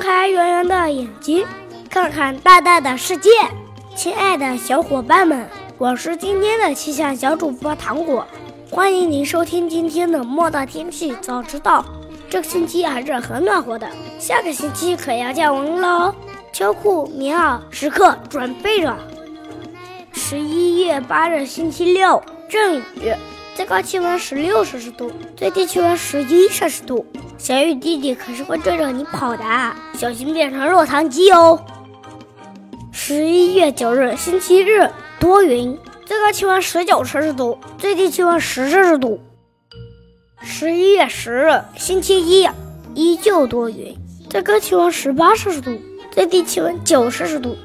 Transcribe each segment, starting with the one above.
开圆圆的眼睛看看大大的世界。亲爱的小伙伴们，我是今天的气象小主播糖果，欢迎您收听今天的莫道天气早知道。这个星期还是很暖和的，下个星期可要降温喽，秋裤、棉袄时刻准备着。十一月八日星期六，阵雨。最高气温十六摄氏度，最低气温十一摄氏度。小雨弟弟可是会追着你跑的，小心变成落汤鸡哦。十一月九日星期日，多云，最高气温十九摄氏度，最低气温十摄氏度。十一月十日星期一，依旧多云，最高气温十八摄氏度，最低气温九摄氏度。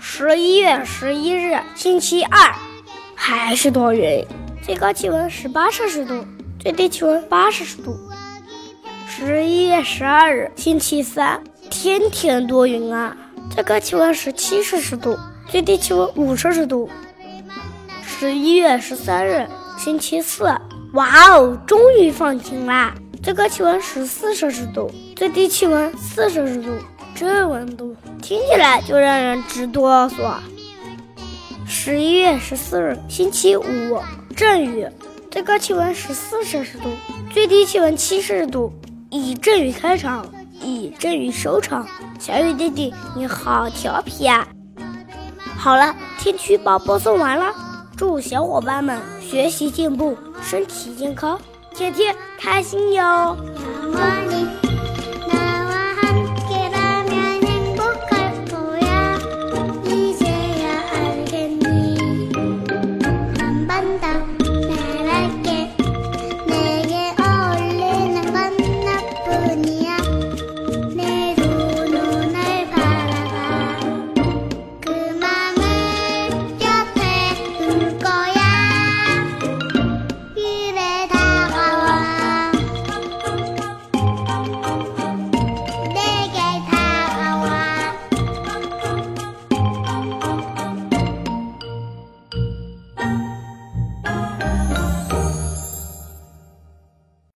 十一月十一日星期二，还是多云。最高气温十八摄氏度，最低气温八摄氏度。十一月十二日，星期三，天天多云啊！最高气温十七摄氏度，最低气温五摄氏度。十一月十三日，星期四，哇哦，终于放晴啦！最高气温十四摄氏度，最低气温四摄氏度。这温度听起来就让人直哆嗦。十一月十四日，星期五。阵雨，最高气温十四摄氏度，最低气温七摄氏度。以阵雨开场，以阵雨收场。小雨弟弟，你好调皮啊！好了，天气预报播送完了，祝小伙伴们学习进步，身体健康，天天开心哟！